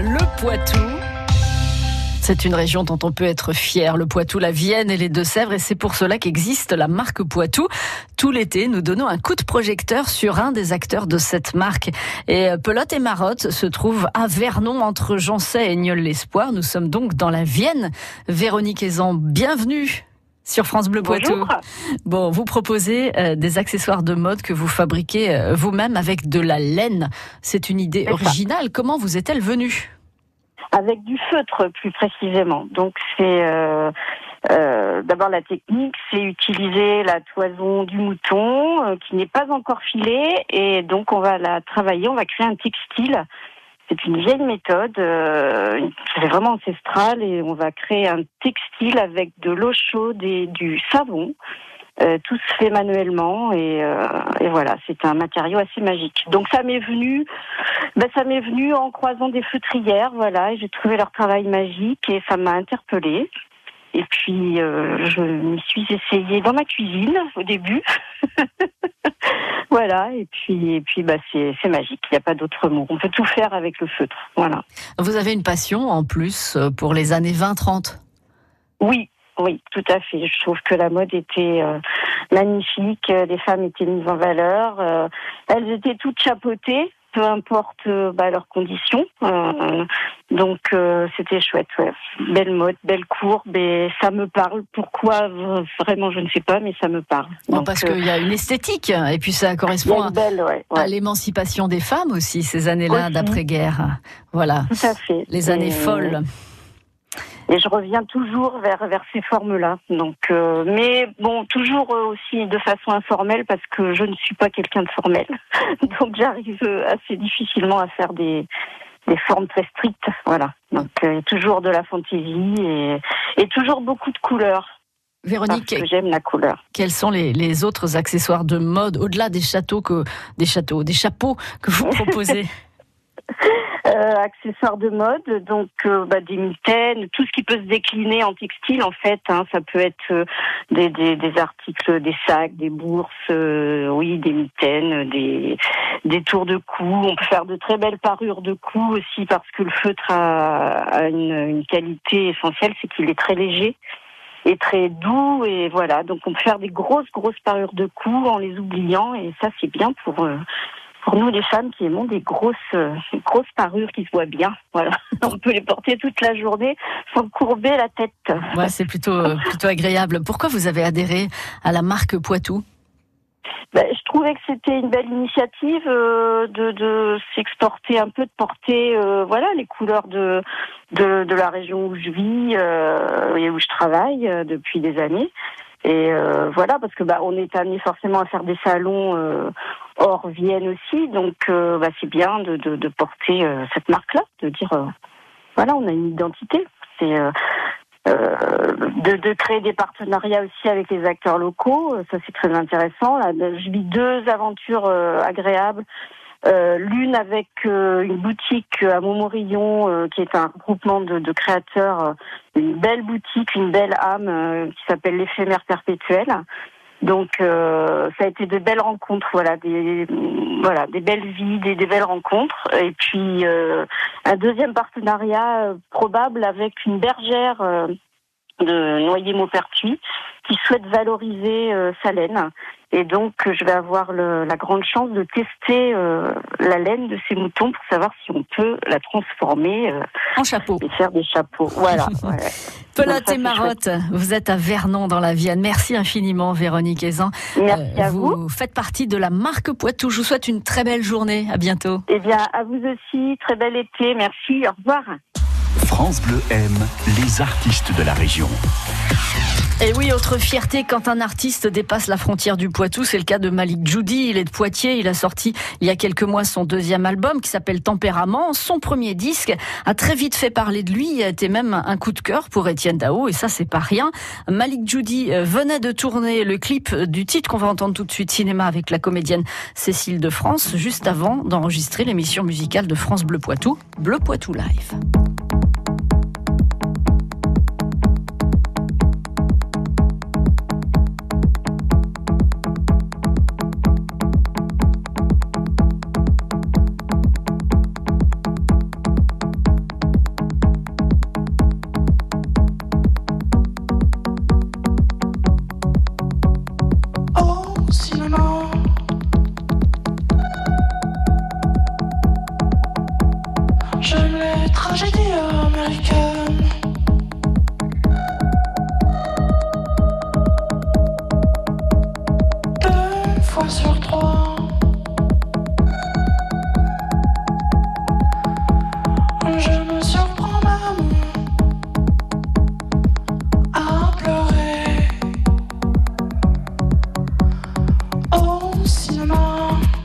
le Poitou. C'est une région dont on peut être fier, le Poitou, la Vienne et les Deux-Sèvres, et c'est pour cela qu'existe la marque Poitou. Tout l'été, nous donnons un coup de projecteur sur un des acteurs de cette marque. Et euh, Pelote et Marotte se trouvent à Vernon, entre Jancet et Nieul-l'Espoir. Nous sommes donc dans la Vienne. Véronique Aizan, bienvenue sur France Bleu Poitou. Bon, vous proposez euh, des accessoires de mode que vous fabriquez euh, vous-même avec de la laine. C'est une idée originale. Comment vous est-elle venue? Avec du feutre plus précisément. Donc c'est euh, d'abord la technique, c'est utiliser la toison du mouton qui n'est pas encore filée et donc on va la travailler, on va créer un textile. C'est une vieille méthode, c'est vraiment ancestral et on va créer un textile avec de l'eau chaude et du savon. Euh, tout se fait manuellement et, euh, et voilà, c'est un matériau assez magique. Donc ça m'est venu, ben ça m'est venu en croisant des feutrières, voilà, et j'ai trouvé leur travail magique et ça m'a interpellée. Et puis euh, je me suis essayée dans ma cuisine au début, voilà. Et puis et puis bah c'est c'est magique. Il n'y a pas d'autre mot. On peut tout faire avec le feutre, voilà. Vous avez une passion en plus pour les années 20-30. Oui, oui, tout à fait. Je trouve que la mode était euh, magnifique, les femmes étaient mises en valeur, euh, elles étaient toutes chapeautées, peu importe euh, bah, leurs conditions. donc c'était chouette, ouais. Belle mode, belle courbe, et ça me parle. Pourquoi Vraiment, je ne sais pas, mais ça me parle. parce qu'il y a une esthétique, et puis ça correspond à, l'émancipation des femmes aussi, ces années-là d'après-guerre. Voilà. Tout à fait. Les années folles. Et je reviens toujours vers vers ces formes-là. Donc, euh, mais bon, toujours euh, aussi de façon informelle parce que je ne suis pas quelqu'un de formel. Donc, j'arrive assez difficilement à faire des des formes très strictes. Voilà. Donc, euh, toujours de la fantaisie et, et toujours beaucoup de couleurs. Véronique, j'aime la couleur. Quels sont les, les autres accessoires de mode au-delà des châteaux que des châteaux, des chapeaux que vous proposez? Euh, accessoires de mode, donc euh, bah, des mitaines, tout ce qui peut se décliner en textile en fait. Hein, ça peut être euh, des, des, des, articles, des sacs, des bourses, oui, des mitaines, des, des tours de cou. On peut faire de très belles parures de cou aussi parce que le feutre a, a une, une qualité essentielle, c'est qu'il est très léger et très doux et voilà donc on peut faire des grosses grosses parures de cou en les oubliant et ça c'est bien pour pour nous les femmes qui aimons des grosses euh, grosses parures qui se voient bien. Voilà, on peut les porter toute la journée sans courber la tête. Ouais, c'est plutôt euh, plutôt agréable. Pourquoi vous avez adhéré à la marque Poitou? Ben, je trouvais que c'était une belle initiative euh, de, de s'exporter un peu, de porter voilà les couleurs de, de, de la région où je vis et où je travaille depuis des années. Et voilà, parce que bah, on est amené forcément à faire des salons hors Vienne aussi. Donc, euh, bah, c'est bien de, porter euh, cette marque-là, de dire, euh, voilà, on a une identité. C'est de, créer des partenariats aussi avec les acteurs locaux. Ça, c'est très intéressant. Là, je vis deux aventures agréables. L'une avec une boutique à Montmorillon, qui est un regroupement de, de, créateurs, une belle boutique, une belle âme, qui s'appelle l'éphémère perpétuel. Donc euh, ça a été de belles rencontres, voilà, des voilà, des belles vies, des, belles rencontres. Et puis euh, un deuxième partenariat euh, probable avec une bergère de Noyer-Maupertuis qui souhaite valoriser sa laine. Et donc, je vais avoir le, la grande chance de tester euh, la laine de ces moutons pour savoir si on peut la transformer euh, en chapeau et faire des chapeaux. Voilà. Pelote et Marotte, vous êtes à Vernon dans la Vienne. Merci infiniment, Véronique Aizan. Merci à vous. Vous faites partie de la marque Poitou. Je vous souhaite une très belle journée. À bientôt. Eh bien, à vous aussi. Très bel été. Merci. Au revoir. France Bleu aime les artistes de la région. Et oui, autre fierté quand un artiste dépasse la frontière du Poitou, c'est le cas de Malik Djoudi. Il est de Poitiers, il a sorti il y a quelques mois son deuxième album qui s'appelle Tempérament. Son premier disque a très vite fait parler de lui, il a été même un coup de cœur pour Étienne Dao et ça c'est pas rien. Malik Djoudi euh, venait de tourner le clip du titre qu'on va entendre tout de suite, Cinéma avec la comédienne Cécile de France, juste avant d'enregistrer l'émission musicale de France Bleu Poitou, Bleu Poitou Live. Au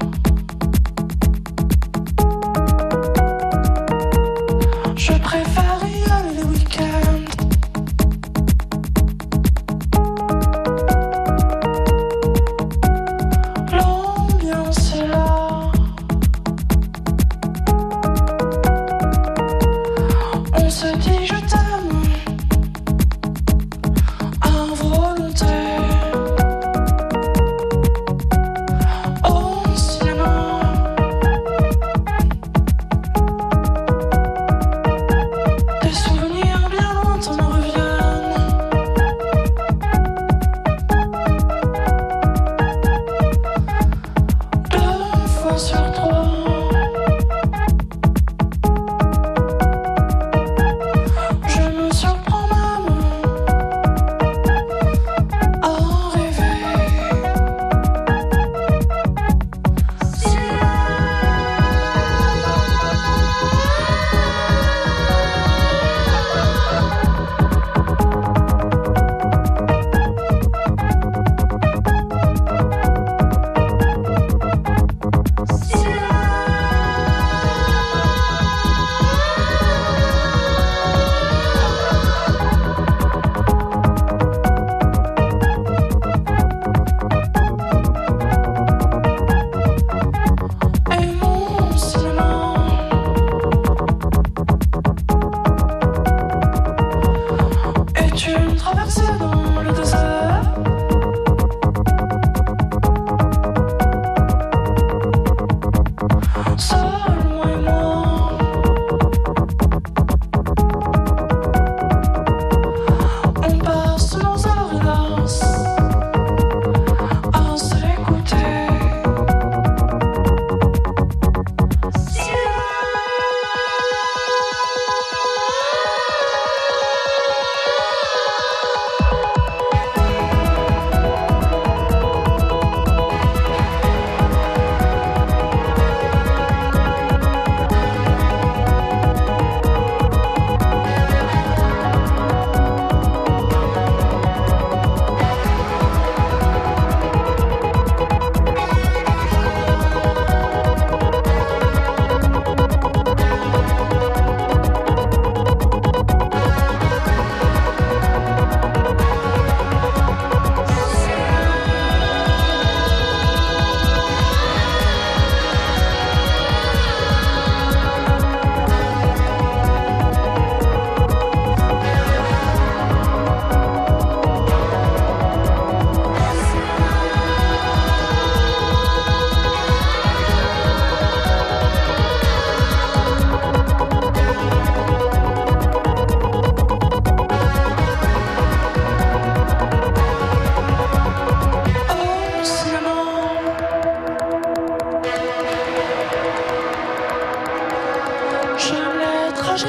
Je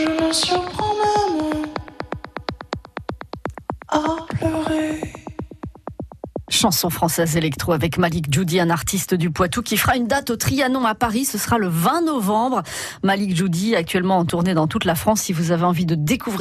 me surprends même Chanson française électro avec Malik Djoudi, un artiste du Poitou qui fera une date au Trianon à Paris. Ce sera le 20 novembre. Malik Djoudi, actuellement en tournée dans toute la France. Si vous avez envie de découvrir